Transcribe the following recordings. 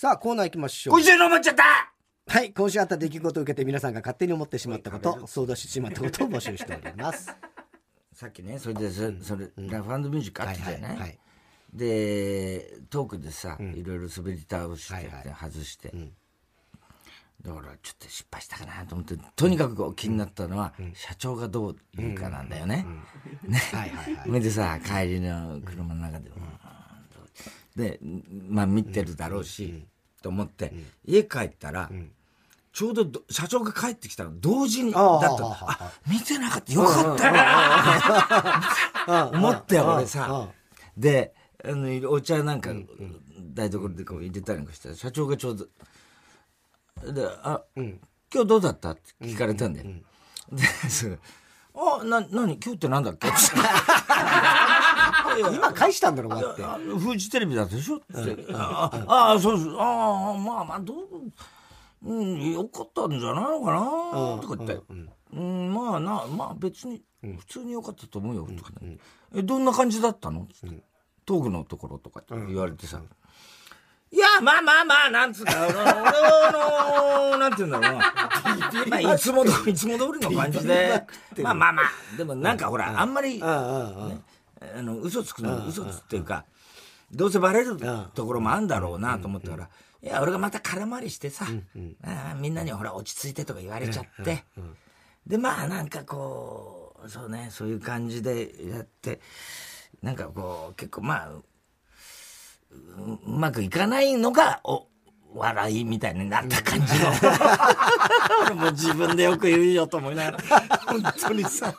さあ、コーナー行きましょう。今週の思っちゃったはい、今週あった出来事を受けて皆さんが勝手に思ってしまったこと、想像してしまったことを募集しております。さっきね、それで、そそれ、ラフミュージックあはいったじゃない、はいはい。で、トークでさ、いろいろ滑り倒して、はいはい外して。だから、ちょっと失敗したかなと思って、とにかく気になったのは、社長がどう言うかなんだよね。ね。はいはいはい。それでさ、帰りの車の中で、うんで、まあ見てるだろうし、と思って、家帰ったら、ちょうどど社長が帰ってきたの同時にだったあ見てなかった。よかったな。思って、俺さ。で、あの、お茶なんか、台所でこう入れたりなんかして、社長がちょうど、で、あ、今日どうだった？って聞かれたんだよ。で、あ、な、なに今日ってなんだっけ？今返したんだろ、こうやって。あフジテレビだったでしょ？って。あああ、そうそう。ああ、まあまあ、どう、うん、よかったんじゃないのかな？とか言って。うん、まあな、まあ別に、普通によかったと思うよ。とかね。え、どんな感じだったの？つって。トークのところとかって言われてさ。いや、まあまあまあ、なんつうか、俺は、あの、なんて言うんだろうな。まあ、いつも通り、いつも通りの感じで。まあまあまあ、でもなんかほら、あんまり、あの、嘘つくの、嘘つっていうか、どうせバレるところもあるんだろうなと思ったから、いや、俺がまた空回りしてさ、あみんなにほら、落ち着いてとか言われちゃって、で、まあなんかこう、そうね、そういう感じでやって、なんかこう、結構まあ、ううまくいかないのが、お、笑いみたいになった感じの。俺も自分でよく言うよと思いながら、本当にさ、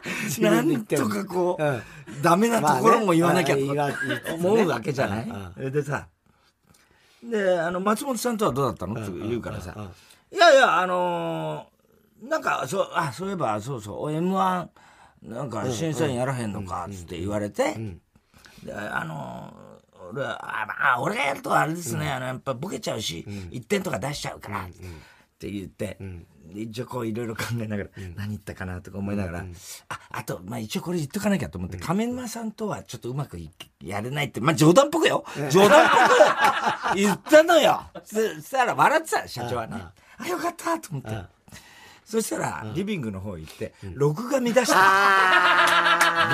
なんとかこう、ダメなところも言わなきゃと。思うわけじゃない。でさ、で、あの、松本さんとはどうだったの？って言うからさ、いやいや、あのーなんか、そう、あ、そういえば、そうそう、M1、なんか審査員やらへんのか、つって言われて、で、あのー俺は、あ、まあ、俺がやるとあれですね、あの、やっぱボケちゃうし、1点とか出しちゃうから、って言って、で一応こういろいろ考えながら、何言ったかなとか思いながら、あ、あと、まあ一応これ言っとかなきゃと思って、亀沼さんとはちょっとうまくいやれないって、まあ冗談っぽくよ冗談っぽく言ったのよそそしたら笑ってた、社長はね。あ、よかったと思って。そしたら、リビングの方行って、録画見出した。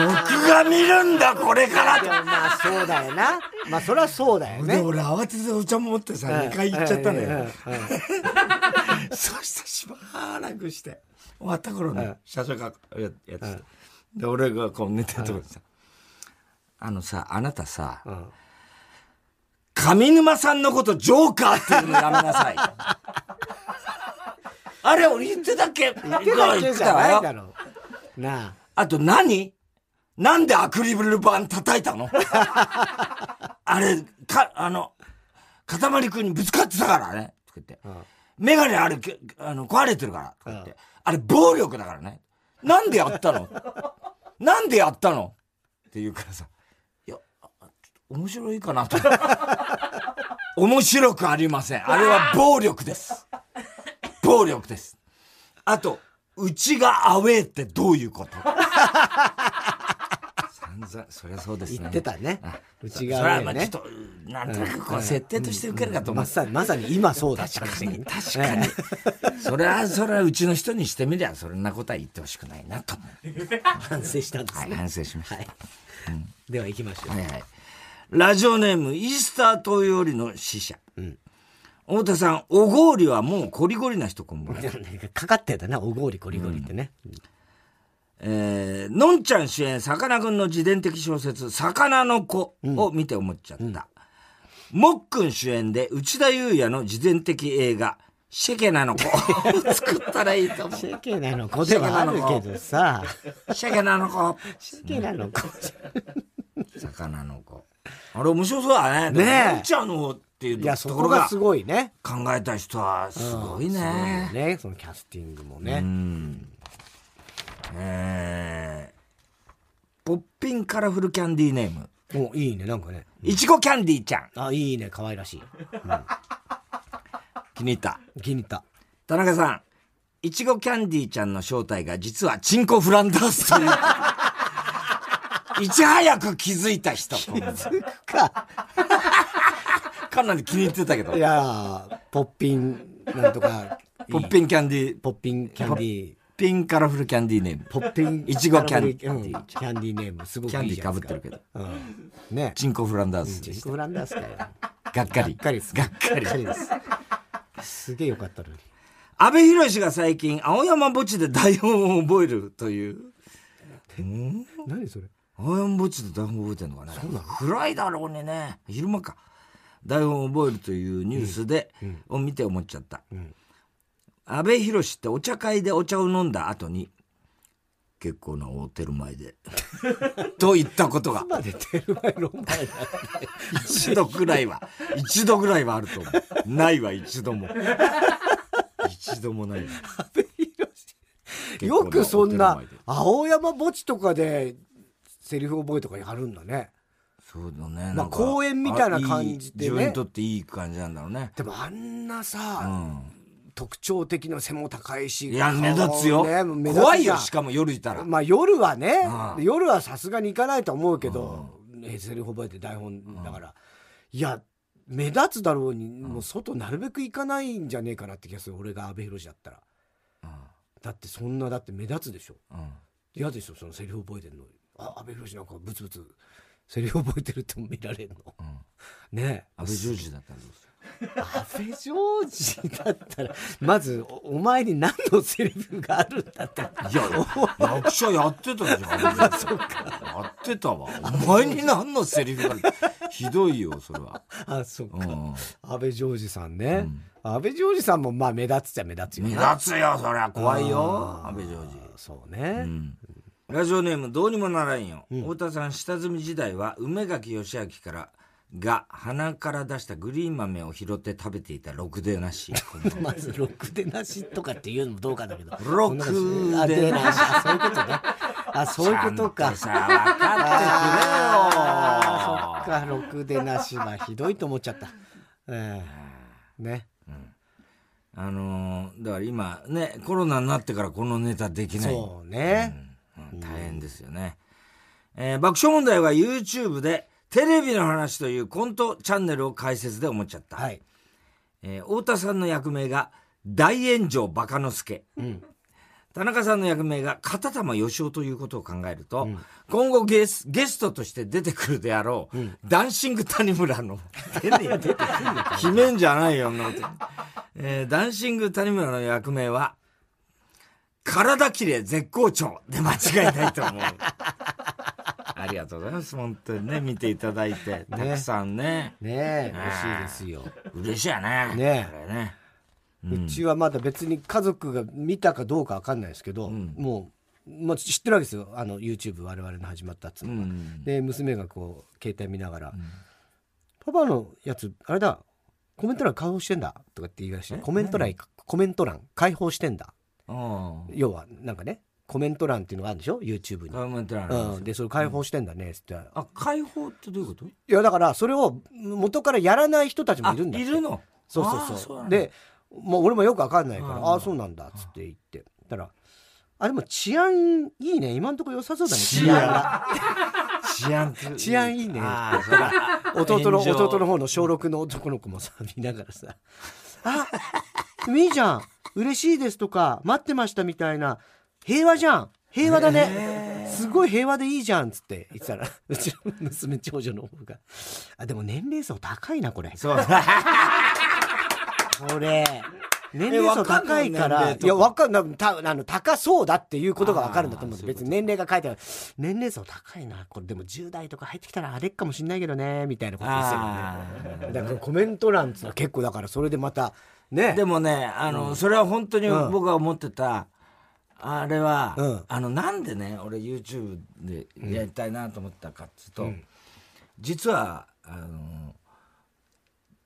録画見るんだ、これからと。まあ、そうだよな。まあ、そりゃそうだよで、ね。俺慌ててお茶も持ってさ、2回行っちゃったのよ。そしてしばらくして、終わった頃に、社長がややってた。で、俺がこう寝てるところでさ、あのさ、あなたさ、上沼さんのことジョーカーって言うのやめなさい。あれ、俺言ってたっけ？言言ってたっけじゃないだろう。なあ。あと何？なんでアクリル板叩いたの？あれ、か、あの、かたまりくんにぶつかってたからね。とか言って。メガネあれ、けあの、壊れてるから。とか言って。あれ、暴力だからね。なんでやったの？なんでやったの？って言うからさ。いや、あちょっと面白いかなと。面白くありません。あれは暴力です。暴力です。あと、うちがアウェーってどういうこと？散々、そりゃそうですね。言ってたねあうちそがアウェーねそれはまあちょっと、なんとなくこう、設定として受けるかと思う。まさに、まさに今そうだ確かに、確かに。それは、それはうちの人にしてみりゃ、そんなことは言ってほしくないなと。反省したんですはい、ね。反省しました。はい。では行きましょう。はいはい。ラジオネーム、イースター島よりの使者。太田さん、おごりはもうコリゴリな人こんばんは。かかってたな、おごりこりごりってね。えー、のんちゃん主演、さかなクンの自伝的小説、魚の子を見て思っちゃった。もっくん主演で内田裕也の自伝的映画、シェケナの子 を作ったらいいと思う。シェケナの子ではあるけどさ、シェケナの子。シェケナの子。魚の子。あれ面白そうだね。ねえのんちゃんのっていうところがすごいね。考えた人はすごいすごいよね。ね、そのキャスティングもね。えー、ポッピンカラフルキャンディーネーム。お、いいね、なんかね。いちごキャンディーちゃん。あ、いいね、可愛らしい。気に入った。気に入った。田中さん、いちごキャンディーちゃんの正体が実はチンコフランダースという。いち早く気づいた人。か。かなり気に入ってたけどい。やーポッピンなんとかポッピンキャンディー、ポッピンキャンディーピンカラフルキャンディーネーム。ポッピンいちごキャンディーうんキャンディーネームすごくキャンディーかぶってるけど。うんねチンコフランダースジェン。コフランダースかよがっかり。がっかりですがっかり。ですすげえよかったのに安倍博が最近、青山墓地で台本を覚えるという。何それ？青山墓地で台本覚えてんのかね暗いだろうにね。昼間か。台本を覚えるというニュースで、を見て思っちゃった。ん安倍博ってお茶会でお茶を飲んだ後に、結構な大テル前で。と言ったことが。までテルマエロンマイだ一度ぐらいは、一度ぐらいはあると思う。ないわ、一度も。一度もないわ。よくそんな青山墓地とかでセリフ覚えとかやるんだねそうだね。まあ公園みたいな感じでね自分にとっていい感じなんだろうね。でもあんなうさ、ん。特徴的な背も高いしいや、目立つよ。顔ね怖いよ、しかも夜いたら。まあ夜はね、うん。夜はさすがに行かないと思うけど、ねセリフ覚えて台本だから、いや目立つだろうに、もう外なるべく行かないんじゃねえかなって気がする。俺が阿部寛だったら。だってそんなだって目立つでしょ。うん。うん嫌でしょそのセリフ覚えてるのあ阿部寛なんかブツブツセリフ覚えてるって見られるの、ねえ安倍ジョージだったらどうする？安倍ジョージだったらまずおお前に何のセリフがあるんだって。いや、役者やってたじゃん。やってたわ。お前に何のセリフがひどいよ、それは。あそっか、うん。安倍ジョージさんね、安倍ジョージさんもまあ目立つっちゃ目立つよ目ね立つよ、そりゃ怖いよ、安倍ジョージ。そうね、ラジオネームどうにもならんよ、太田さん下積み時代は梅垣義明からが鼻から出したグリーン豆を拾って食べていたろくでなし。まずろくでなしとかっていうのもどうかだけど。ろくあでなし。そういうことね。あそういうことか。さ分かあってくれよ。ーそっかろくでなしはひどいと思っちゃった。ええ。ね。あのーだから今ねコロナになってからこのネタできない。そうね、うん大変ですよね、えー爆笑問題は YouTube でテレビの話というコントチャンネルを開設で思っちゃった、はい。えー太田さんの役名が大炎上バカ之助、田中さんの役名が片玉義雄ということを考えると、今後ゲスゲストとして出てくるであろう、ダンシング谷村の出ねえよ決めんじゃないよ、なことえーダンシング谷村の役名は体きれい絶好調。で間違いないと思う。ありがとうございます。本当にね。見ていただいて。たくさんね。ねえ。嬉しいですよ。嬉しいよね。ねこれね。うちはまだ別に家族が見たかどうかわかんないですけど、もう、まあ、知ってるわけですよ。あの YouTube 我々の始まったっつうのは、うん。で娘がこう携帯見ながら「パパのやつあれだコメント欄開放してんだ」とかって言い出してコメント欄コメント欄開放してんだうん要はなんかねコメント欄っていうのがあるんでしょ？YouTube に、コメント欄うん、でそれ開放してんだねっつって、いあ解放ってどういうこと？やだからそれを元からやらない人たちもいるんだいるの？そうあそう。そうでもう俺もよくわかんないから「うん。ああそうなんだ」っつって言って。たら「あでも治安いいね。今んとこ良さそうだね。治安。が。治安治安いいね」弟の弟の方の小6の男の子もさ見ながらさ「あいいじゃん。嬉しいです」とか「待ってました」みたいな。平和じゃん。平和だね。すごい平和でいいじゃんっつって言ってたらうちの娘長女の方が「あでも年齢層高いなこれ。そう。これ。年齢層高いから。いやわかんない。たあの高そうだっていうことがわかるんだと思う。んです別に年齢が書いてある。年齢層高いな。これでも10代とか入ってきたらあれかもしんないけどねみたいなことですよあねだからコメント欄っつは結構だからそれでまたね。でもねあの、それは本当にうん。僕が思ってた、あれは、うん。あのなんでね俺 YouTube でやりたいなと思ったかっつうと、実はあの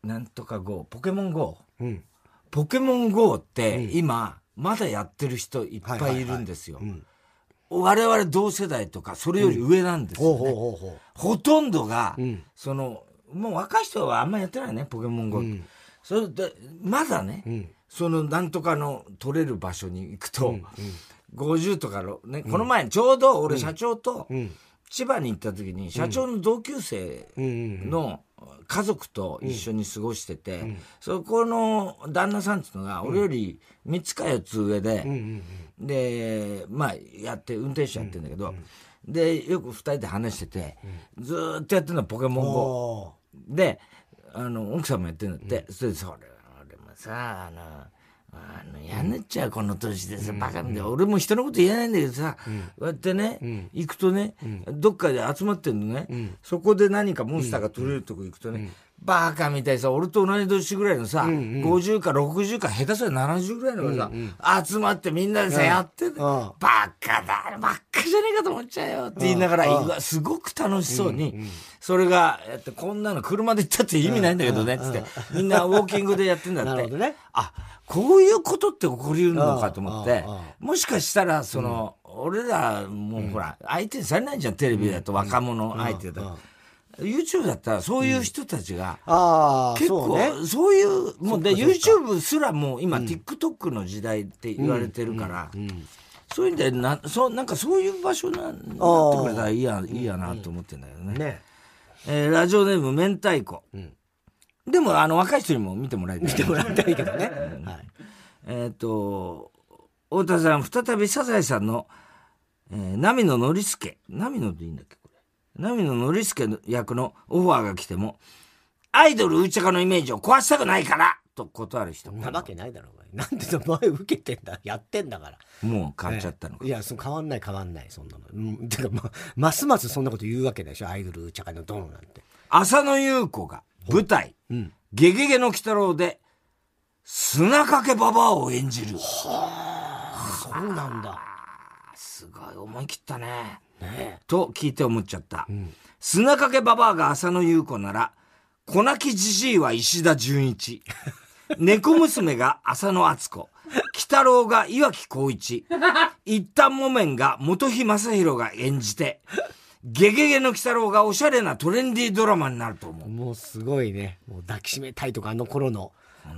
なんとか GO ポケモン GO うん。ポケモン GO って今、まだやってる人いっぱいいるんですよ、ん。我々同世代とかそれより上なんですよ、ね。ほとんどが、ん。そのもう若い人はあんまやってないねポケモン GO って、それでまだね、ん。そのなんとかの取れる場所に行くと、50とかのね、この前ちょうど俺社長とううん。千葉に行った時に社長の同級生うんうんの、家族と一緒に過ごしてて、そこの旦那さんっていうのが、俺より3つか4つ上で、で、まあ、やって、運転手やってんだけど、で、よく2人で話してて、ずーっとやってるのはポケモン GO。で、あの、奥さんもやってるんだって。それで、それ、俺もさ、あの、あの、やんなっちゃう、この年でさ、バカみたいな。俺も人のこと言えないんだけどさ、こうやってね、行くとね、どっかで集まってんのね、そこで何かモンスターが取れるとこ行くとね、バカみたいさ、俺と同じ年ぐらいのさ、50か60か下手すりゃ70ぐらいのがさ、集まってみんなでさ、やってん。のバカだ、ばっかじゃねえかと思っちゃうよって言いながら、すごく楽しそうに、それが、やって、こんなの車で行ったって意味ないんだけどね、つって、みんなウォーキングでやってんだって。ね。あ、こういうことって起こりうるのかと思って、もしかしたら、その、俺ら、もうほら、相手にされないじゃん、テレビだと若者相手だと。YouTube だったら、そういう人たちが、ああ、結構そういう、もうで、YouTube すらもう今、TikTok の時代って言われてるから、そういうんで、な、そう、なんかそういう場所な、なってくれたらいいや、いいやなと思ってんだけどね。ね。えーラジオネーム、明太子。でも、あの、若い人にも見てもらいたい。見てもらいたいけどね。はい。えっ、と、太田さん、再びサザエさんの、えー、波野ノリスケ。波野でいいんだっけ？波野ノリスケの役のオファーが来ても、アイドルうちゃかのイメージを壊したくないからと断る人。そんなわけないだろうが。なんでお前受けてんだ？やってんだから。もう変わっちゃったのか。いや、その変わんない変わんない、そんなの。うん、てか、ま、ますますそんなこと言うわけでしょ、アイドルうちゃかのドンなんて。浅野ゆう子が舞台、んゲゲゲの鬼太郎で、砂かけババアを演じる。そうなんだ。すごい思い切ったね。と聞いて思っちゃった。砂かけババアが浅野ゆう子なら、粉木じじいは石田純一。猫娘が浅野敦子。鬼太郎が岩城光一。一旦木綿が元木正宏が演じて、ゲゲゲの鬼太郎がおしゃれなトレンディードラマになると思う。もうすごいね。もう抱きしめたいとか、あの頃の、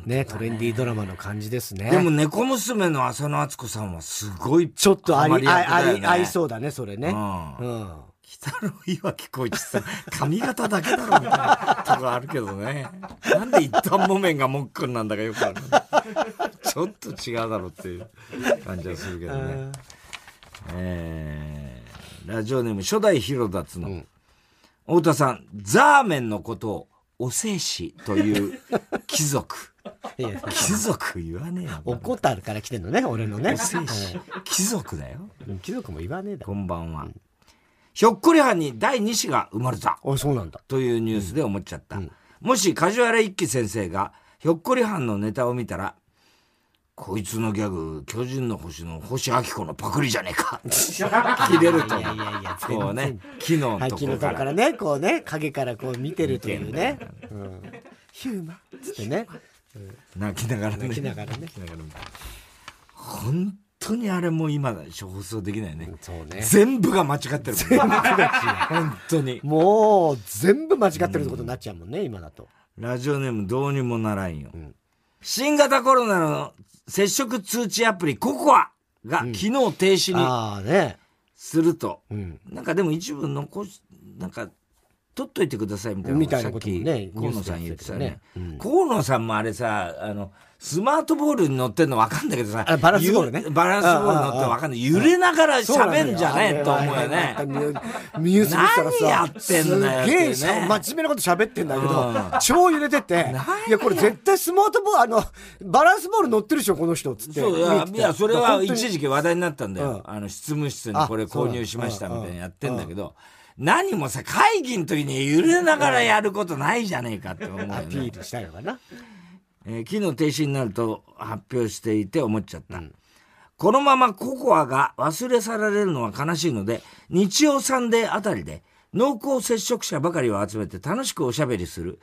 ね、トレンディードラマの感じですね。でも、猫娘の浅野敦子さんはすごい、ちょっとあり、あり、合いそうだね、それね。うんうん。鬼太郎岩城浩一さん、髪型だけだろみたいなとこあるけどね。なんで一旦木綿がもっくんなんだかよくある。ちょっと違うだろうっていう感じはするけどね。えー、ラジオネーム初代ヒロダツの、太田さん、ザーメンのことをおせしという貴族。いや 貴族言わねえよ。おこたるから来てんのね、俺のね。貴族だよ。うん貴族も言わねえだろ。こんばんは。ひょっこりはんに第2子が生まれた。あ、そうなんだ。というニュースで思っちゃった。もし梶原一騎先生がひょっこりはんのネタを見たら、こいつのギャグ、巨人の星の星明子のパクリじゃねえか。切れるといやいやいや、こうね、木のはい、とこか。とこかららね、こうね、影からこう見てるというね。うんヒューマンつってね。泣きながらね。泣きながらね泣きながら本当にあれもう今だ、放送できないね。そうね。全部が間違ってるもんね。本当に。もう、全部間違ってるってことになっちゃうもんね、今だと。ラジオネームどうにもならんよ。新型コロナの接触通知アプリココアが昨日停止に。すると、うん。なんかでも一部残し、なんか、取っといてくださいみたいなみたいなことさっきもね。河野さん言ってたね。河野さんもあれさ、あの、スマートボールに乗ってんの分かんだけどさ、あバランスボールね。ゆバランスボール乗って分かんない。揺れながら喋んじゃねえと思うよね。はいニュース何やってんだよすげえ真面目なこと喋ってんだけうど、超揺れてて、いや、これ絶対スマートボール、あの、バランスボール乗ってるでしょ、この人、つって。そういやそれは一時期話題になったんだよ。うん。あの、執務室にこれ購入しましたみたいなやってんだけど、何もさ、会議の時に揺れながらやることないじゃねえかって思うよアピね。ールしたいのかな。えー機能停止になると発表していて思っちゃった。このままココアが忘れ去られるのは悲しいので、日曜サンデーあたりで濃厚接触者ばかりを集めて楽しくおしゃべりする、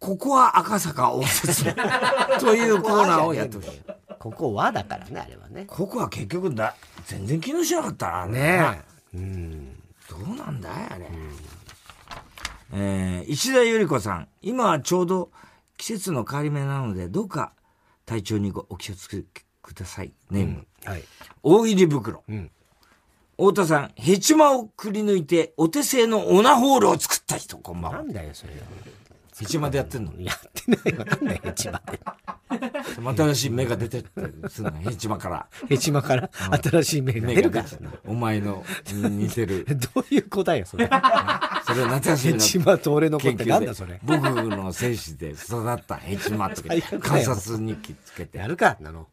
ココア赤坂応接 というコーナーをやってほしい。ここはだからね、あれはね。ココア結局だ、全然機能しなかったな。ねえ。うん。どうなんだいあれ。えー石田ゆり子さん。今はちょうど季節の変わり目なので、どうか体調にごお気をつけください。ネーム。はい。大入り袋。ん太田さん、ヘチマをくり抜いて、お手製のオナホールを作った人、こんばんは。なんだよ、それは。ヘチマでやってんのやってないわかんないヘチマって新しい芽が出てってすんのヘチマから。ヘチマから。新しい芽が出るかお前のに似てる。どういう子だよそれ。それは夏休みのヘチマと俺の子っなんだそれ。僕の精子で育ったヘチマとか観察日記つけて。やるかなの。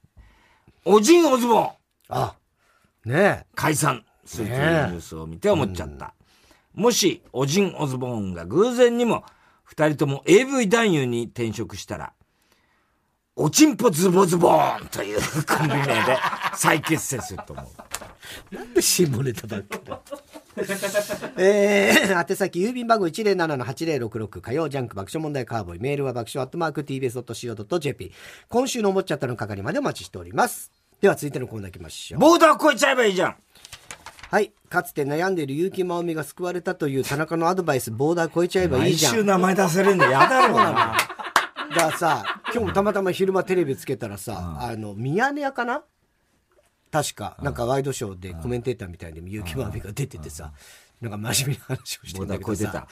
おじんおズボンあね解散するというニュースを見て思っちゃった。もし、おじんおズボンが偶然にも、二人とも AV 男優に転職したら、おちんぽズボズボーンという コンビ名で再結成すると思う。えなんで下ネタばっかり えー、宛先郵便番号107-8066火曜ジャンク爆笑問題カーボーイメールは爆笑アットマーク TBS.CO.JP 今週の思っちゃったの係までお待ちしておりますでは続いてのコーナー行きましょうボーダー越えちゃえばいいじゃん。はい。かつて悩んでいる結城真央美が救われたという田中のアドバイスボーダー越えちゃえばいい毎じゃん。週名前出されるの嫌だろうな。だからさ今日もたまたま昼間テレビつけたらさ、あのミヤネ屋かな？確かなんかワイドショーでコメンテーターみたいで結城真央美が出ててさなんか真面目な話をしてボーダんだけどさ。ー越えてた。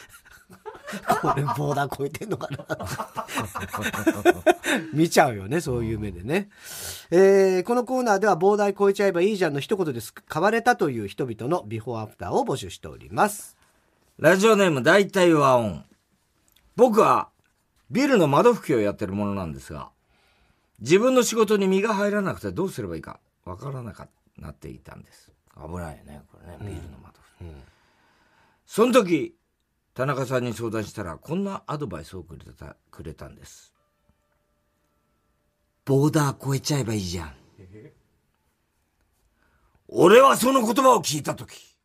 これボーダー超えてんのかな？見ちゃうよねそういう目でね、えーこのコーナーではボーダー超えちゃえばいいじゃんの一言です。変われたという人々のビフォーアフターを募集しております。ラジオネーム大体和音。僕はビルの窓拭きをやってるものなんですが、自分の仕事に身が入らなくてどうすればいいかわからなかなっていたんです。危ないよね、これね、ビルの窓拭き。その時、田中さんに相談したら、こんなアドバイスをくれた、くれたんです。ボーダー越えちゃえばいいじゃん。俺はその言葉を聞いた時、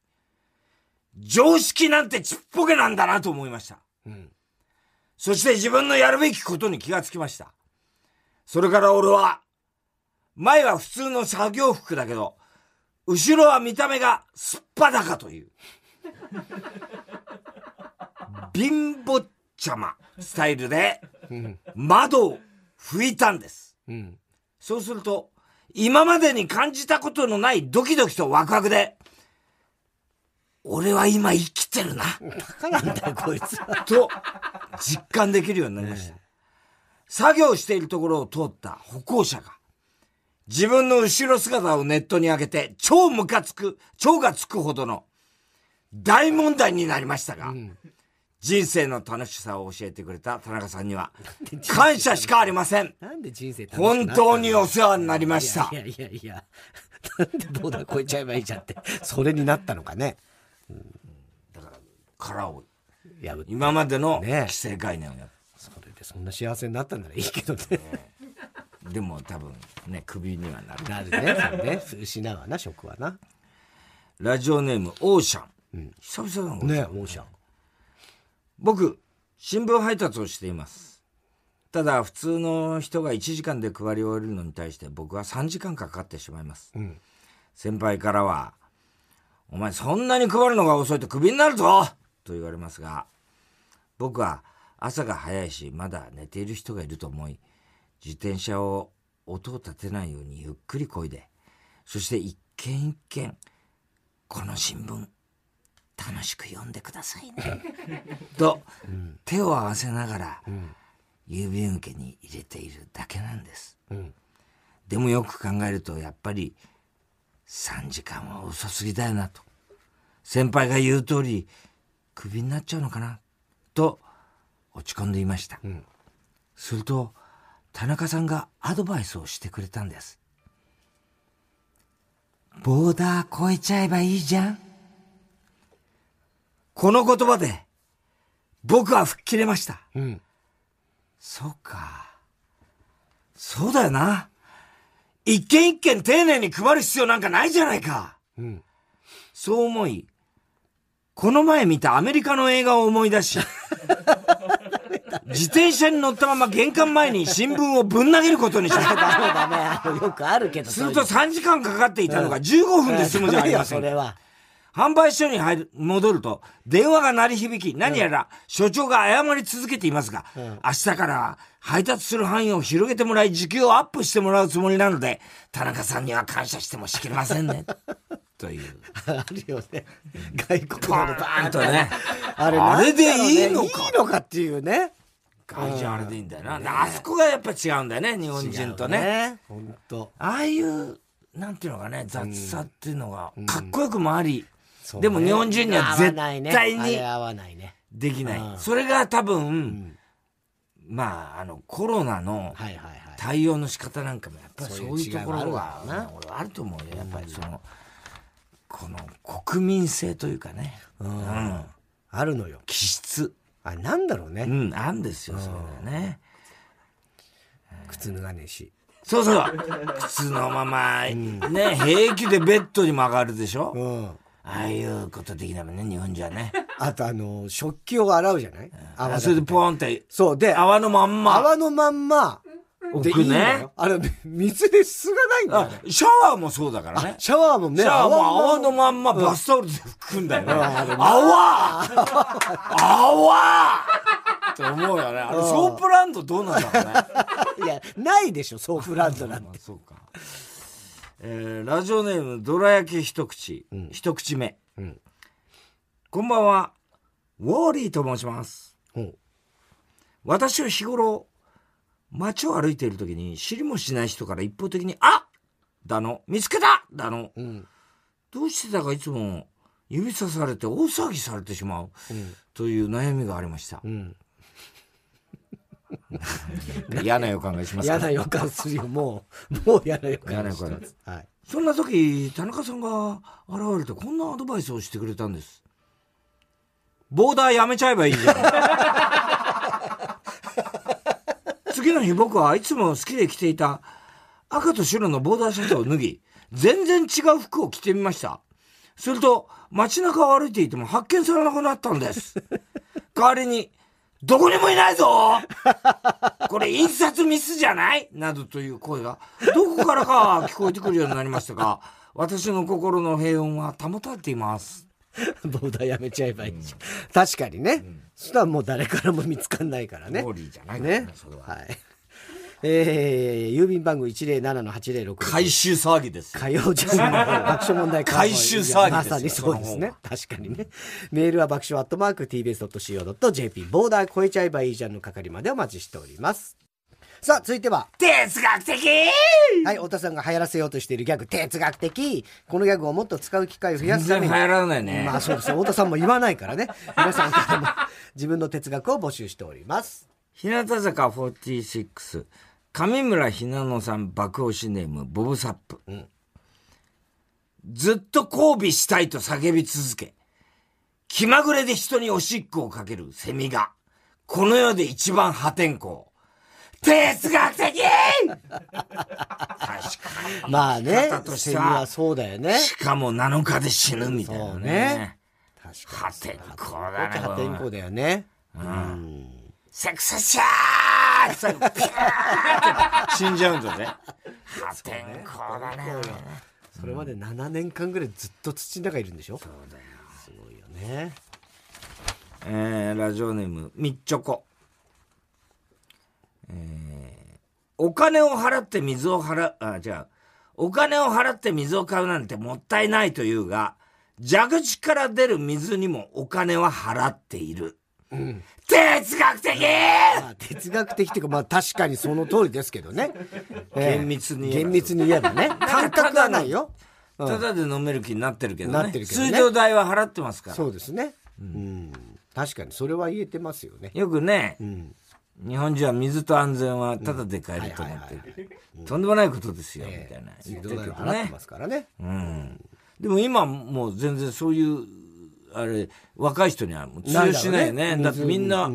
常識なんてちっぽけなんだなと思いました。そして自分のやるべきことに気がつきました。それから俺は、前は普通の作業服だけど、後ろは見た目がすっぱだかという。貧乏ちゃまスタイルで窓を拭いたんです。うんそうすると、今までに感じたことのないドキドキとワクワクで、俺は今生きてるな。バカなんだよこいつはと実感できるようになりました。作業しているところを通った歩行者が、自分の後ろ姿をネットに上げて、超ムカつく、超がつくほどの大問題になりましたが、人生の楽しさを教えてくれた田中さんには、感謝しかありません。なんで人生本当にお世話になりました。い。やいやいやなんでボーダー超えちゃえばいいじゃんって。それになったのかね。殻を、いや今までのね。規制概念をやっそれでそんな幸せになったんならいいけどね。でも多分ね、クビにはなる。なるね。そうね。失うわな職はな。ラジオネーム、オーシャン。久々だな、ねオーシャン僕、新聞配達をしています。ただ、普通の人が1時間で配り終えるのに対して僕は3時間かかってしまいます。ん先輩からは、お前そんなに配るのが遅いとクビになるぞと言われますが、僕は朝が早いし、まだ寝ている人がいると思い、自転車を音を立てないようにゆっくり漕いで、そして一軒一軒、この新聞、楽しく読んでくださいね。と、手を合わせながら、郵便受けに入れているだけなんです。んでもよく考えると、やっぱり、3時間は遅すぎだよなと。先輩が言う通り、クビになっちゃうのかな？と、落ち込んでいました。すると、田中さんがアドバイスをしてくれたんです。ボーダー越えちゃえばいいじゃん。この言葉で、僕は吹っ切れました。うんそうか。そうだよな。一件一件丁寧に配る必要なんかないじゃないか。うんそう思い、この前見たアメリカの映画を思い出し、自転車に乗ったまま玄関前に新聞をぶん投げることにした。ダメダメあのよくあるけどすると3時間かかっていたのが15分で済むじゃありませんか。それは販売所に入る、戻ると、電話が鳴り響き、何やら、所長が謝り続けていますが、明日から配達する範囲を広げてもらい、時給をアップしてもらうつもりなので、田中さんには感謝してもしきれませんね。という。あるよね。外国バのバーンとね。あれあれでいいのか。いいのかっていうね。あれじゃあれでいいんだよな、あそこがやっぱ違うんだよね日本人とね。本当ああいうなんていうのかね雑さっていうのがかっこよくもあり、そうね。でも日本人には絶対に合わないね。できない、うん。それが多分、まああのコロナの対応の仕方なんかもやっぱりそそうういうところがはあると思うよ。やっぱりその、この国民性というかね、うん。あるのよ。気質。あなんだろうね。うんあんですよそれがね、靴脱がねえし。そうそう。靴のまま、ね平気でベッドにも上がるでしょ、うんああいうことできないもんね日本じゃね。あとあの食器を洗うじゃない？泡それでポンって。そう。で泡のまんま。泡のまんま。置くね。よ。あれ水ですすがないんだよ。シャワーもそうだからね。シャワーもねシャワーも泡泡のまんまバスタオルで拭くんだよね。泡。泡！って思うよね。あれ、ソープランドどうなんだろうね。いやないでしょソープランドなんて。まあそうか。えーラジオネーム、どら焼き一口、一口目。ん。こんばんは、ウォーリーと申します。う。ん私は日頃、街を歩いている時に知りもしない人から一方的に、あだの、見つけた！だの、うん。どうしてだかいつも指さされて大騒ぎされてしまう、という悩みがありました。う。ん 嫌な予感がします嫌な予感するよもうもう嫌な予感すはいそんな時、田中さんが現れてこんなアドバイスをしてくれたんです。ボーダーやめちゃえばいいじゃん。次の日僕はいつも好きで着ていた赤と白のボーダーシャツを脱ぎ、全然違う服を着てみました。すると、街中を歩いていても発見されなくなったんです。代わりに、どこにもいないぞ。これ印刷ミスじゃない？などという声が、どこからか聞こえてくるようになりましたが、私の心の平穏は保たれています。ボーダーやめちゃえばいいじゃん。確かにね。そしたらもう誰からも見つかんないからね。モーリーじゃないからねね。それは。はいえー郵便番号107-8066回収騒ぎですよ。火曜ジャズの爆笑問題回収騒ぎですよまさにそうですね。確かにね。メールは爆笑アットマーク tbs.co.jp ボーダー超えちゃえばいいじゃんの係までお待ちしております。さあ、続いては、哲学的はい、太田さんが流行らせようとしているギャグ、哲学的。このギャグをもっと使う機会を増やすために。全然流行らないね。まあそうですよ。太田さんも言わないからね。皆さんからも自分の哲学を募集しております。日向坂46上村ひなのさん爆押しネームボブサップ、ずっと交尾したいと叫び続け気まぐれで人におしっこをかけるセミがこの世で一番破天荒。哲学的！確かまあね方、としセてはそうだよね。に。しかも7日で死ぬみたいなね。ね。確破天荒だね破天荒だよね。セクサシャー最後ピャーって死んじゃうんだね。破天荒だね。それまで7年間ぐらいずっと土の中いるんでしょ？そうだよ。すごいよね。えー、ラジオネーム、みっちょこ。えー、お金を払って水を払う、あ、じゃあ、お金を払って水を買うなんてもったいないというが、蛇口から出る水にもお金は払っている。哲学的まあ哲学的っていうか、まあ確かにその通りですけどね。ええ厳密に厳密に言えばね。感覚はないよ。ただで飲める気になってるけどね。なってるけどね水道代は払ってますから。そうですね。うん。確かにそれは言えてますよね。よくね、ん日本人は水と安全はただで買えると思ってる。とんでもないことですよ、みたいな。言って水道るけどね代を払ってま。すからね。うん。でも今もう全然そういう、あれ、若い人にはもう通用しないよね。だってみんな、う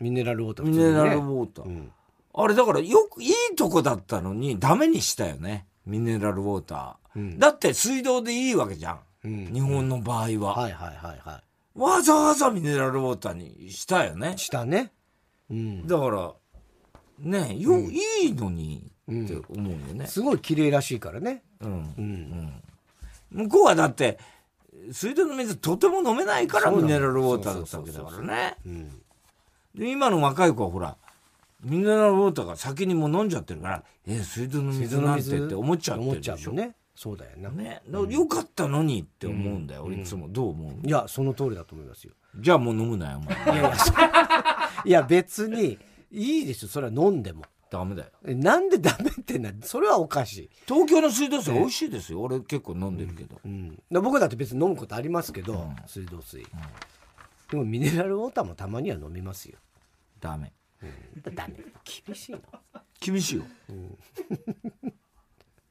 ミネラルウォーターミネラルウォーター。あれだからよく、いいとこだったのにダメにしたよね。ミネラルウォーター。だって水道でいいわけじゃん。日本の場合は。はいはいはいはわざわざミネラルウォーターにしたよねい。。したね。うん。だから、ねよ、いいのにって思うよね。すごい綺麗らしいからね。うん。うん。向こうはだって、水道の水とても飲めないからミネラルウォーターだったわけだからね。で、今の若い子はほら、ミネラルウォーターが先にもう飲んじゃってるから、え、水道の水なんてって思っちゃってるでしょ。ね。そうだよな。ね。だからよかったのにって思うんだよ。俺いつもどう思ういや、その通りだと思いますよ。じゃあもう飲むなよ、お前。いや別に、いいでしょそれは飲んでもダメだよ。えなんでダメってなそれはおかしい、東京の水道水美味しいですよ。俺結構飲んでるけど、うん、だ僕だって別に飲むことありますけど、水道水、でもミネラルウォーターもたまには飲みますよ。ダメ。ダメ。厳しいの厳しいよ、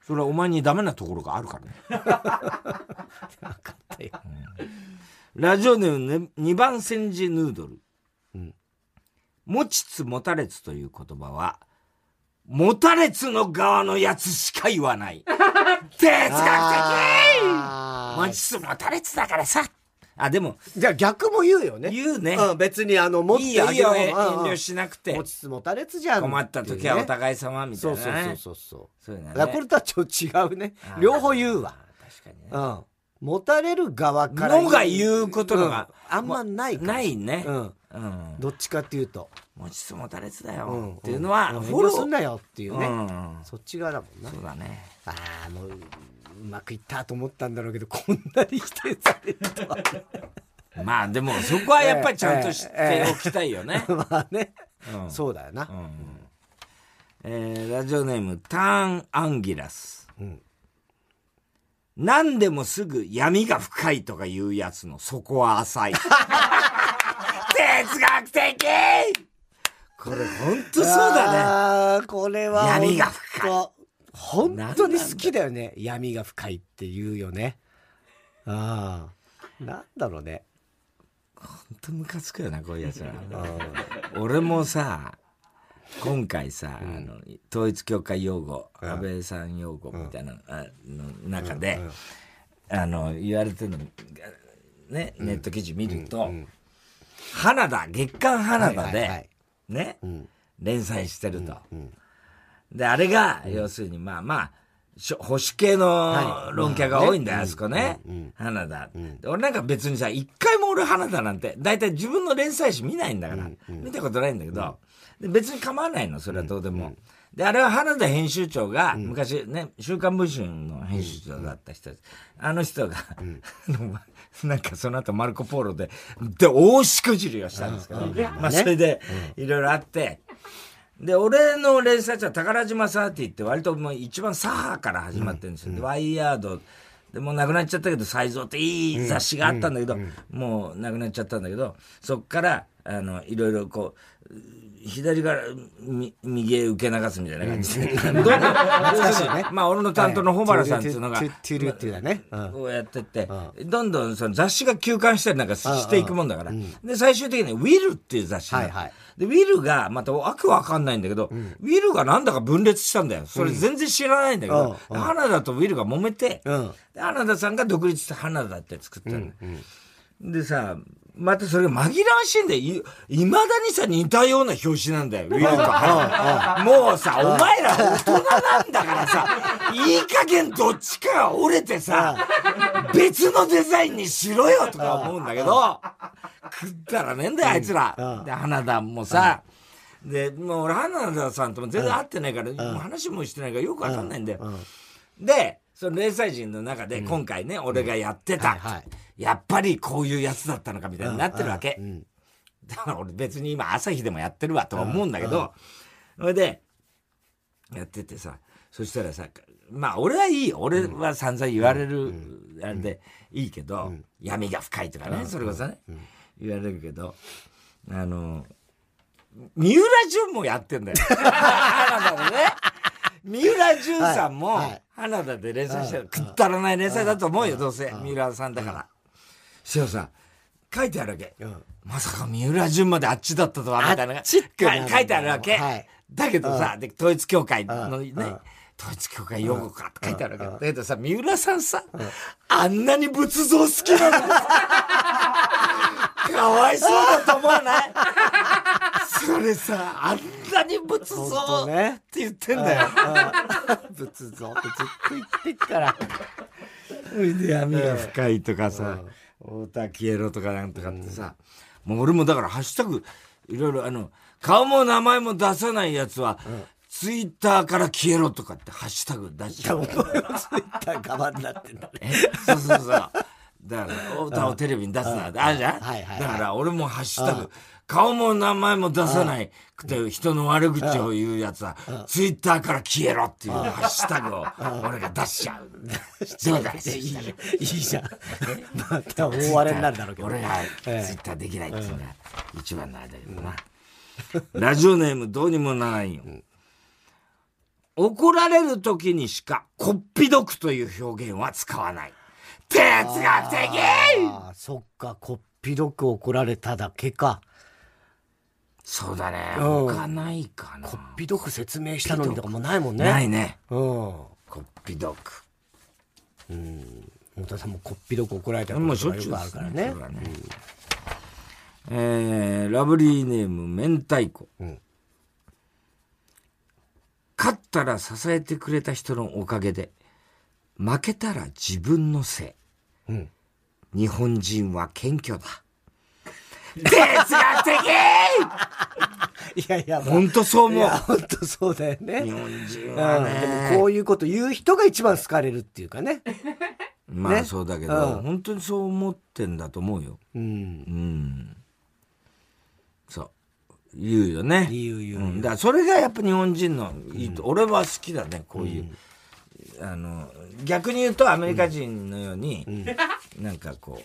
それはお前にダメなところがあるからね。分かったよ。ラジオネーム、ね、2番煎じヌードル。うん。持ちつ持たれつという言葉は、持たれつの側のやつしか言わない。哲学的！持ちつ持たれつだからさ。あ、でも、じゃあ逆も言うよね。言うね。うん、別にあの持っていいよ、いいよ、遠慮しなくて。持。ちつ持たれつじゃん困った時はおい互い様みたいなね。そうそうそうそうそう。だからこれとはちょっと違うね。両方言うわ。確かにね。うん。持たれる側からのが言うことのがうん。あんまないないね。うんうん。どっちかっていうと持ちつ持たれつだうんよ。っていうのは、んフォロー。すんなよっていうねうん。そっち側だもんなそうだね。ああもううまくいったと思ったんだろうけどこんなに否定されるとはね まあでもそこはやっぱりちゃんと知っておきたいよね。まあねうんそうだよなうんえーラジオネームターンアンギラス。うん何でもすぐ闇が深いとか言うやつの底は浅い。哲学的。これほんとそうだね。これは闇が深い。い本当に好きだよね。闇が深いって言うよね。ああなんだろうね。ほんとムカつくよな、こういうやつら。うん。俺もさ、今回さ、あの統一教会用語、うん。安倍さん用語みたいな、あの中で、うん。あの言われてるのね、ネット記事見ると、ん花田月刊花田で、はいはいはい。ね、うん。連載してると、うんであれが、要するにまあまあ保守系の論客が多いんだよ、あそこね、花田、で俺なんか別にさ一回も俺花田なんて大体自分の連載誌見ないんだから、見たことないんだけど、で別に構わないのそれはどうでも、であれは花田編集長が、昔ね「週刊文春」の編集長だった人です、あの人が、なんかその後マルコ・ポーロでで大しくじりをしたんですけど、まあそれでいろいろあって、で、俺の連載は宝島サーティって割ともう一番左派から始まってるんですよ。でワイヤード、でもうなくなっちゃったけど、才蔵っていい雑誌があったんだけど、もうなくなっちゃったんだけど、そっから、あの、いろいろこう、左からみ右へ受け流すみたいな感じ。で。どん。どんかしいね。まあ、俺の担当の保原さんっていうのがルってい。うだねうん。こうやってって、どんどんその雑誌が休刊したりなんかしていくもんだから。で、最終的にウィルっていう雑誌なの。はいはい。で、ウィルが、またわけわかんないんだけど、ウィルがなんだか分裂したんだよ。それ全然知らないんだけど、うん。花田とウィルが揉めて、花田さんが独立して花田って作ったの、でさ、またそれが紛らわしいんだよ。いいまだにさ、似たような表紙なんだよ。ウィルと花田。もうさ、お前ら大人なんだからさ、いい加減どっちかが折れてさ、別のデザインにしろよとか思うんだけど、食ったらねえんだよ、あいつら。で、花田もさ、で、もう俺、花田さんとも全然会ってないから、話もしてないからよくわかんないんだよ。で、その零細人の中で今回ね、俺がやってた、はいはい。やっぱりこういうやつだったのかみたいになってるわけ。んだから俺別に今朝日でもやってるわとは思うんだけど、それで、やっててさ、そしたらさ、まあ俺はいいよ。俺は散々言われる、あれでいいけど、闇が深いとかね、それこそね、言われるけど、あの、三浦淳もやってんだよ。三浦淳さんも花田で連載してる。くったらない連載だと思うよ、どうせ。三浦さんだから。そしたらさ、書いてあるわけ。ん。まさか三浦淳まであっちだったとは、みたいな。書いてあるわけ。はい。だけどさ、で統一教会のね、統一教会用語かって書いてあるわけ。だけどさ、三浦さんさ、あんなに仏像好きなの かわいそうだと思わない？それさ、あんなに仏像って言ってんだよ。仏像ってずっと言ってっから。それで闇が深いとかさ、太田消えろとかなんとかってさ、もう俺もだからハッシュタグ、いろいろあの、顔も名前も出さないやつは、ツイッターから消えろとかってハッシュタグ出しちゃう。ツイッター側になってんだね。そうそうそう。だから、太田をテレビに出すなって。あるじゃん、はいはいはい。だから俺もハッシュタグ、顔も名前も出さないくて、人の悪口を言うやつは、ツイッターから消えろっていうハッシュタグを俺が出しちゃう。どうだい？いいいじゃん。また大荒れになるだろうけど。俺がツイッターできないっていうのが一番のあれだけどな。ラジオネームどうにもならんよ。怒られる時にしか、こっぴどくという表現は使わない。哲学的ああ、そっか、こっぴどく怒られただけか。そうだね。うん他ないかな。こっぴどく説明したのにとかもないもんね。ないね。うん。こっぴどく。本田さんもこっぴどく怒られたこもうしとがよくあるからねそ。れはねえー、ラブリーネーム明太子。ん勝ったら支えてくれた人のおかげで、負けたら自分のせい。うん日本人は謙虚だ。哲学的 いやいや、本当そう思う。本当そうだよね。日本人うん、はでね。もこういうこと言う人が一番好かれるっていうかね。まあねそうだけど、うん本当にそう思ってんだと思うよ。うん。うん。そう。言うよね。言う言ううん、だからそれがやっぱ日本人のいいと、俺は好きだね、こういう。あの、逆に言うとアメリカ人のように、なんかこう、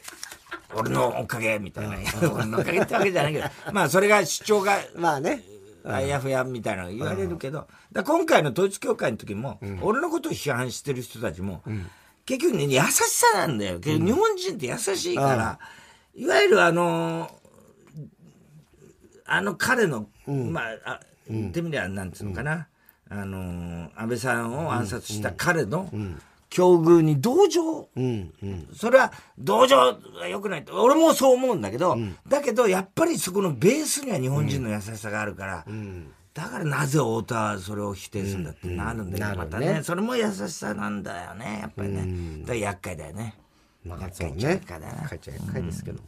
俺のおかげみたいな。俺のおかげってわけじゃないけど、まあそれが主張が、まあね。あやふやみたいなの言われるけど、だ今回の統一教会の時も、俺のことを批判してる人たちも、結局ね、優しさなんだよ。けど日本人って優しいから、いわゆるあのーあの彼の、まあ、あ言ってみりゃなんつうのかな、あのー安倍さんを暗殺した彼の境遇に同情、うん、うん。それは同情が良くないと、俺もそう思うんだけど、だけどやっぱりそこのベースには日本人の優しさがあるから、だからなぜ太田はそれを否定するんだってなるんだけど、うんまたねねそれも優しさなんだよね、やっぱりね。だから厄介だよね。まあ、厄介っちゃね厄介だな。書いちゃ厄介ですけど。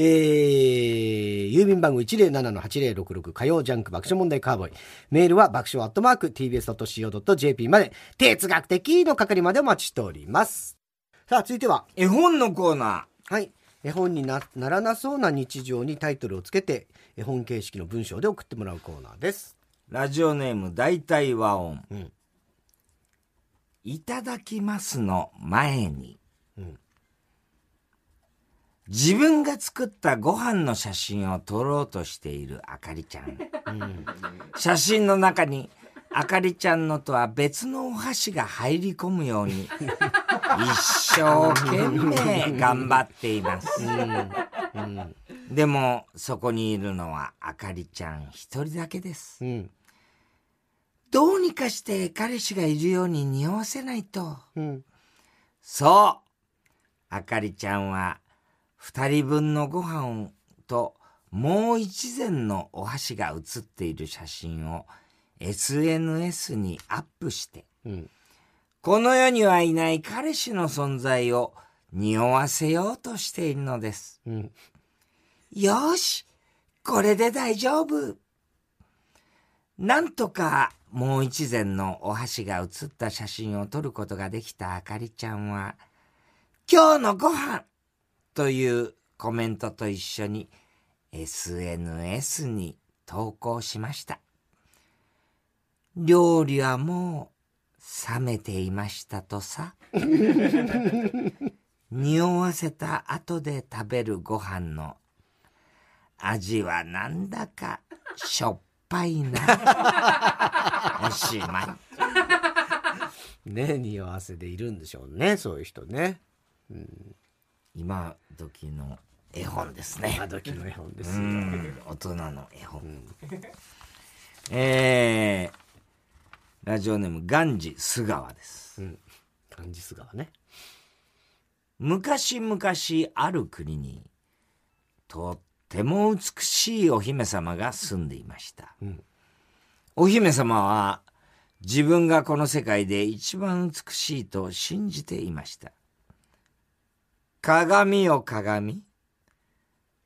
えー、郵便番号107-8066火曜ジャンク爆笑問題カーボーイ。メールは爆笑アットマーク tbs.co.jp まで、哲学的の係までお待ちしております。さあ、続いては、絵本のコーナー。はい。絵本になならなそうな日常にタイトルをつけて、絵本形式の文章で送ってもらうコーナーです。ラジオネーム大体和音。んいただきますの前に、ん自分が作ったご飯の写真を撮ろうとしているあかりちゃん。写真の中に、あかりちゃんのとは別のお箸が入り込むように、一生懸命頑張っています。でも、そこにいるのはあかりちゃん一人だけです。うん。どうにかして彼氏がいるように匂わせないと。うん。そう。あかりちゃんは、二人分のご飯と、もう一膳のお箸が写っている写真を SNS にアップして、うん。この世にはいない彼氏の存在を匂わせようとしているのです。うん。よーし、これで大丈夫。なんとかもう一膳のお箸が写った写真を撮ることができたあかりちゃんは、今日のご飯というコメントと一緒に SNS に投稿しました。料理はもう冷めていましたとさ。匂わせた後で食べるご飯の味はなんだかしょっぱいな。おしまい。ね匂わせでいるんでしょうね、そういう人ね。今時の絵本ですね。今時の絵本です大人の絵本。えー、ラジオネーム、ガンジ須川です。感じすがね。昔々ある国に、とっても美しいお姫様が住んでいました。んお姫様は、自分がこの世界で一番美しいと信じていました。鏡よ鏡。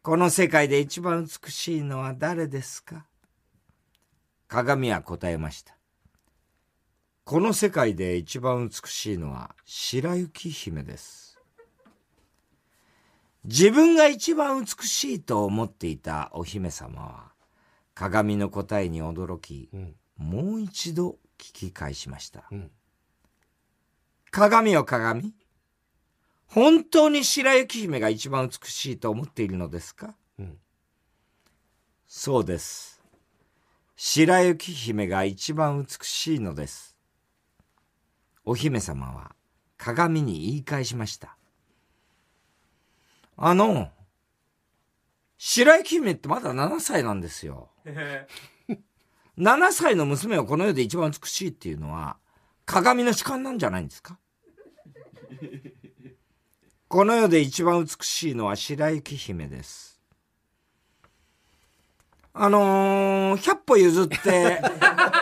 この世界で一番美しいのは誰ですか？鏡は答えました。この世界で一番美しいのは白雪姫です。自分が一番美しいと思っていたお姫様は、鏡の答えに驚き、うんもう一度聞き返しました。うん鏡よ鏡。本当に白雪姫が一番美しいと思っているのですか？うんそうです。白雪姫が一番美しいのです。お姫様は鏡に言い返しました。あの、白雪姫ってまだ7歳なんですよ。7歳の娘をこの世で一番美しいっていうのは、鏡の主観なんじゃないんですか？この世で一番美しいのは白雪姫です。あのー、100歩譲って、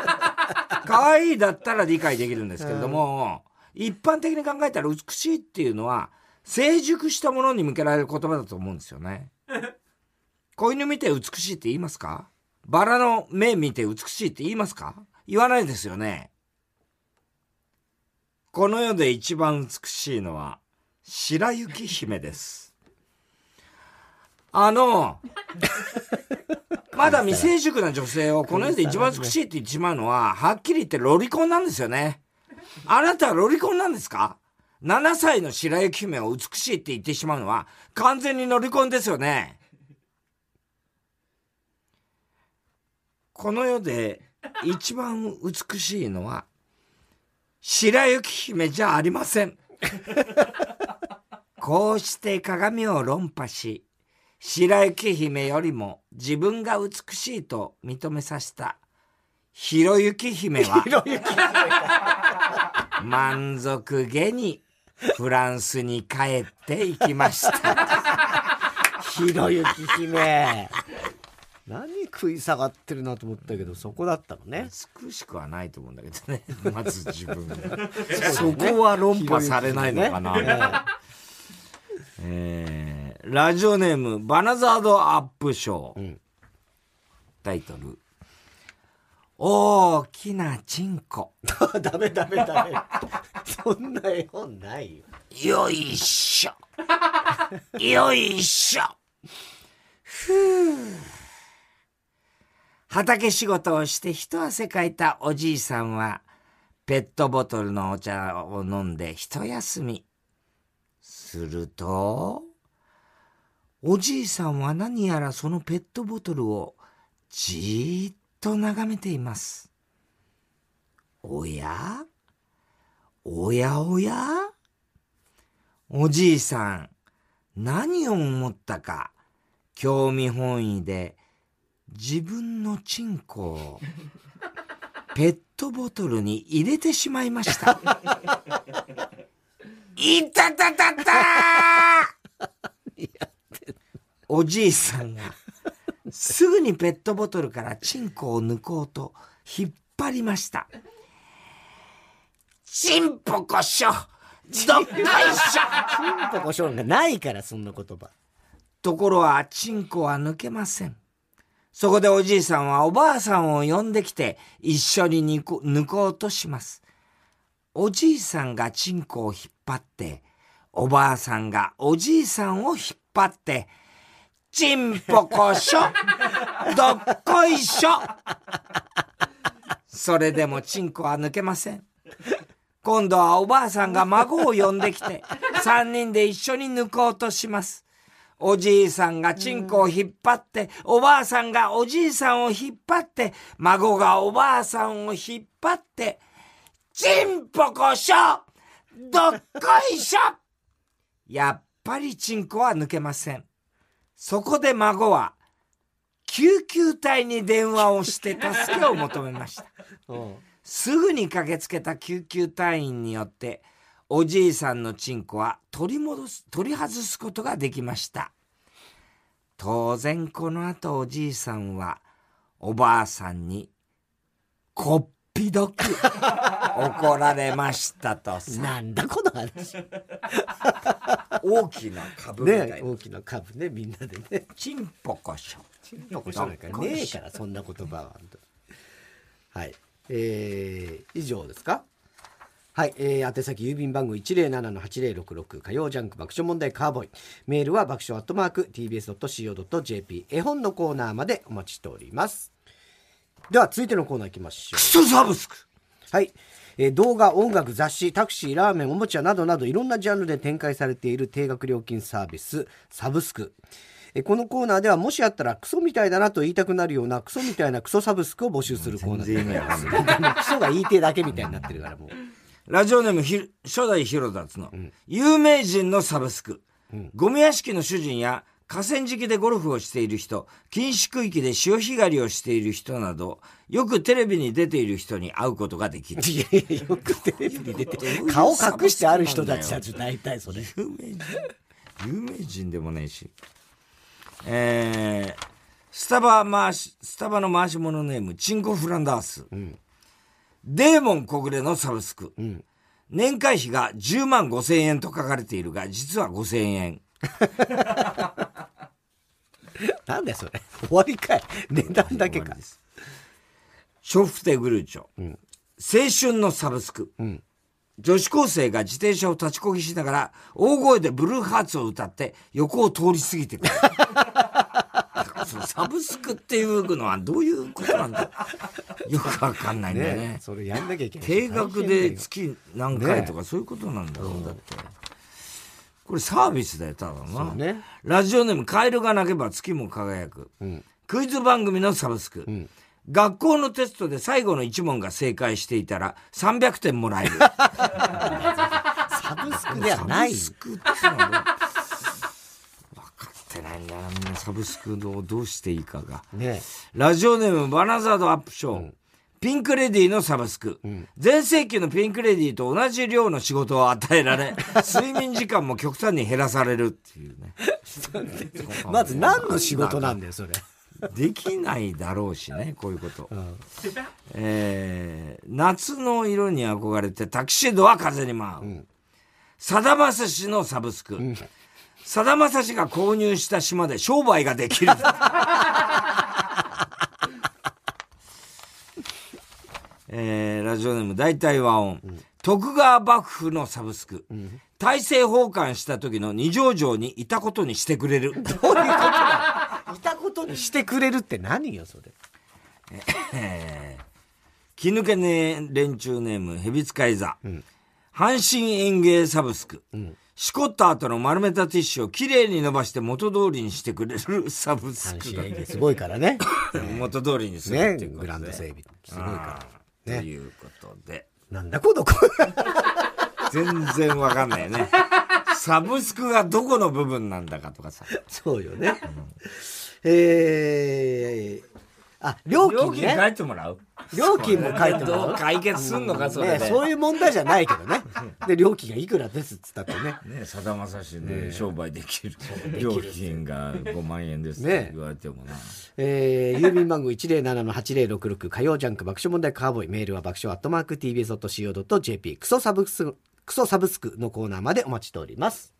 可愛いだったら理解できるんですけれども、一般的に考えたら美しいっていうのは、成熟したものに向けられる言葉だと思うんですよね。子犬見て美しいって言いますか？バラの目見て美しいって言いますか？言わないですよね。この世で一番美しいのは、白雪姫です。あの、まだ未成熟な女性をこの世で一番美しいって言ってしまうのは、はっきり言ってロリコンなんですよね。あなたはロリコンなんですか ?7 歳の白雪姫を美しいって言ってしまうのは、完全にロリコンですよね。この世で一番美しいのは、白雪姫じゃありません。こうして鏡を論破し、白雪姫よりも自分が美しいと認めさせた、ひろゆき姫は、満足げにフランスに帰っていきました。ひろゆき姫何食い下がってるなと思ったけどそこだったのね美しくはないと思うんだけどね。まず自分が。そこは論破されないのかな。えーラジオネーム、バナザードアップショー。んタイトル。大きなチンコ。ダメダメダメそんな絵本ないよよいしょ。よいしょ。ふぅ。畑仕事をして一汗かいたおじいさんは、ペットボトルのお茶を飲んで一休み。すると、おじいさんは何やらそのペットボトルをじーっと眺めています。おや？おやおや？おじいさん、何を思ったか、興味本位で自分のチンコをペットボトルに入れてしまいました。いたたたたおじいさんがすぐにペットボトルからチンコを抜こうと引っ張りました。チンポコショどっこいしょチンポコションがないからそんな言葉ところは、チンコは抜けません。そこでおじいさんはおばあさんを呼んできて、一緒に抜こうとします。おじいさんがチンコを引っ張って、おばあさんがおじいさんを引っ張って、チンポコショ どっこいしょそれでもチンコは抜けません。今度はおばあさんが孫を呼んできて、三人で一緒に抜こうとします。おじいさんがチンコを引っ張って、おばあさんがおじいさんを引っ張って、孫がおばあさんを引っ張って、チンポコショどっこいしょやっぱりチンコは抜けません。そこで孫は、救急隊に電話をして助けを求めました。うんすぐに駆けつけた救急隊員によって、おじいさんのチンコは取り戻す、取り外すことができました。当然この後おじいさんは、おばあさんに、こっぴどく。怒られましたと。さ。なんだこの話。大きな株みたいな。ね大きな株ねみんなでね。チンポコショ。チンポコショんかねえからそんな言葉ははい。えー、以上ですか？はい、えー、宛先郵便番号107-8066火曜ジャンク爆笑問題カーボーイ。メールは爆笑アットマーク tbs.co.jp 絵本のコーナーまでお待ちしておりますでは続いてのコーナー行きましょクソサブスク。うはい、えー動画音楽雑誌タクシーラーメンおもちゃなどなどいろんなジャンルで展開されている定額料金サービスサブスク。えーこのコーナーではもしあったらクソみたいだなと言いたくなるようなクソみたいなクソサブスクを募集するコーナー。で全然意味わかんない。クソが言いてえだけみたいになってるからもう。ラジオネームひ初代ヒロダツの。有名人のサブスク、ゴミ屋敷の主人や河川敷でゴルフをしている人禁止区域で潮干狩りをしている人などよくテレビに出ている人に会うことができる。いやいやよくテレビに出て顔隠してある人たちたち大体それ。有名人有名人。でもねえし。えー、スタバ回しスタバの回し物ネームチンコフランダース、デーモン小暮のサブスク、年会費が10万5千円と書かれているが実は5千円 なんだよそれ。終わりかい。値段だけか。ショフテグルーチョ、青春のサブスク、女子高生が自転車を立ちこぎしながら大声でブルーハーツを歌って横を通り過ぎてくる。そのサブスクっていうのはどういうことなんだ？よくわかんないんだよね。ねそれやんなきゃいけない定額で月何回とかそういうことなんだろう、だってこれサービスだよただな、ね。ラジオネームカエルが鳴けば月も輝く、クイズ番組のサブスク、学校のテストで最後の1問が正解していたら300点もらえる。サブスクではない。サブスクってのは分かってないんだよなみんなサブスクをどうしていいかが。ねラジオネームバナザードアップショー、ピンクレディのサブスク、全盛期のピンクレディと同じ量の仕事を与えられ 睡眠時間も極端に減らされるっていうね。まず何の仕事なんだよそれ。できないだろうしねこういうこと、えー夏の色に憧れてタキシードは風に舞う。さだまさしのサブスク。さだまさしが購入した島で商売ができる えーラジオネーム大体和音、徳川幕府のサブスク、大政奉還した時の二条城にいたことにしてくれる。どういうことだ？いたことにしてくれるって何よそれ？えー気抜けね連中ネームヘビ使い座、阪神園芸サブスク、しこった後の丸めたティッシュをきれいに伸ばして元通りにしてくれるサブスクすごいからね元通りにするねっていうことでグランド整備すごいからということで。なんだこの子。全然わかんないよね。サブスクがどこの部分なんだかとかさ。そうよね。えー、あ料金ね。料金書いてもらう？料金も書いてもらう？解決すんのかそれで、ね、そういう問題じゃないけどね。で料金がいくらですっつったってね。ねさだまさしで商売できる、料金が5万円ですっねて言われてもな、えー、郵便番号107-8066火曜ジャンク爆笑問題カーボーイメールは爆笑アットマーク TBS.CO.JP クソサブスククソサブスクのコーナーまでお待ちしております